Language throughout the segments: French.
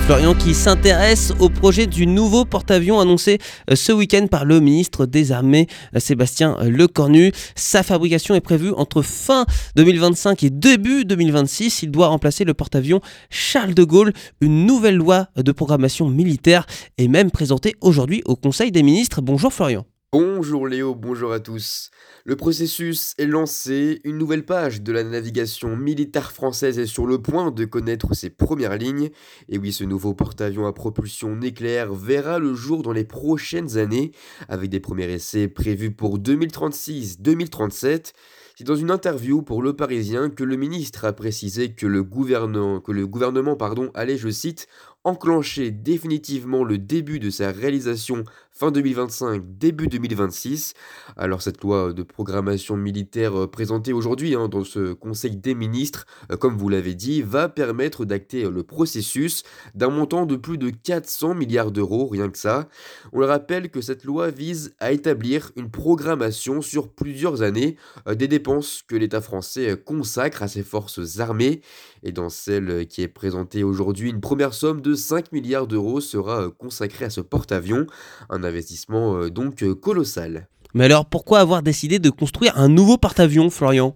Florian qui s'intéresse au projet du nouveau porte-avions annoncé euh, ce week-end par le ministre des Armées euh, Sébastien Lecornu. Sa fabrication est prévue entre fin 2025 et début 2026. Il doit remplacer le porte-avions Charles de Gaulle. Une nouvelle loi de programmation militaire est même présentée aujourd'hui au Conseil des ministres. Bonjour Florian. Bonjour Léo, bonjour à tous. Le processus est lancé, une nouvelle page de la navigation militaire française est sur le point de connaître ses premières lignes. Et oui, ce nouveau porte-avions à propulsion nucléaire verra le jour dans les prochaines années, avec des premiers essais prévus pour 2036-2037. C'est dans une interview pour Le Parisien que le ministre a précisé que le gouvernement, que le gouvernement pardon, allait, je cite, enclencher définitivement le début de sa réalisation fin 2025, début 2026. Alors cette loi de programmation militaire euh, présentée aujourd'hui hein, dans ce Conseil des ministres, euh, comme vous l'avez dit, va permettre d'acter euh, le processus d'un montant de plus de 400 milliards d'euros, rien que ça. On le rappelle que cette loi vise à établir une programmation sur plusieurs années des dépenses que l'État français consacre à ses forces armées. Et dans celle qui est présentée aujourd'hui, une première somme de 5 milliards d'euros sera euh, consacré à ce porte-avions, un investissement euh, donc euh, colossal. Mais alors pourquoi avoir décidé de construire un nouveau porte-avions, Florian?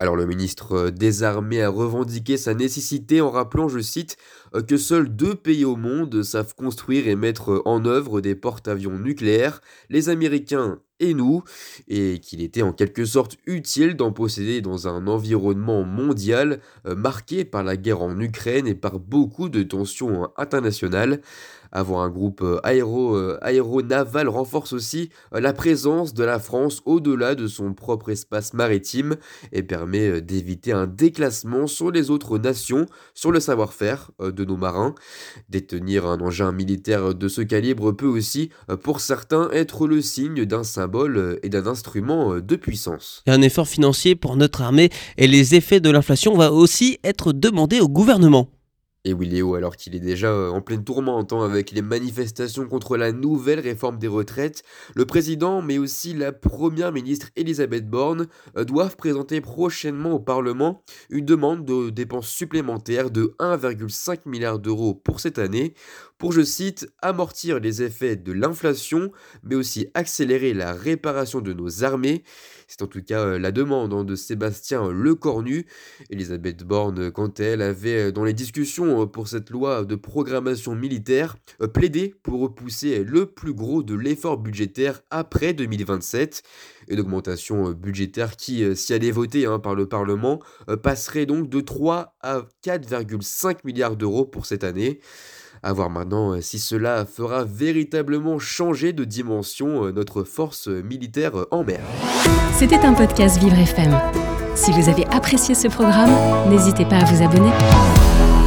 Alors le ministre des Armées a revendiqué sa nécessité en rappelant, je cite, que seuls deux pays au monde savent construire et mettre en œuvre des porte-avions nucléaires, les Américains et nous, et qu'il était en quelque sorte utile d'en posséder dans un environnement mondial marqué par la guerre en Ukraine et par beaucoup de tensions internationales. Avoir un groupe euh, aéro, euh, aéronaval renforce aussi euh, la présence de la France au-delà de son propre espace maritime et permet d'éviter un déclassement sur les autres nations sur le savoir-faire de nos marins. Détenir un engin militaire de ce calibre peut aussi, pour certains, être le signe d'un symbole et d'un instrument de puissance. un effort financier pour notre armée et les effets de l'inflation va aussi être demandé au gouvernement. Et oui Léo, alors qu'il est déjà euh, en pleine tourmente hein, avec les manifestations contre la nouvelle réforme des retraites, le président mais aussi la première ministre Elisabeth Borne euh, doivent présenter prochainement au Parlement une demande de dépenses supplémentaires de 1,5 milliard d'euros pour cette année pour, je cite, amortir les effets de l'inflation mais aussi accélérer la réparation de nos armées. C'est en tout cas euh, la demande hein, de Sébastien Lecornu. Elisabeth Borne, quant à elle, avait dans les discussions euh, pour cette loi de programmation militaire, euh, plaidé pour repousser le plus gros de l'effort budgétaire après 2027. Une augmentation euh, budgétaire qui, si elle est votée hein, par le Parlement, passerait donc de 3 à 4,5 milliards d'euros pour cette année. A voir maintenant si cela fera véritablement changer de dimension notre force militaire en mer. C'était un podcast Vivre FM. Si vous avez apprécié ce programme, n'hésitez pas à vous abonner.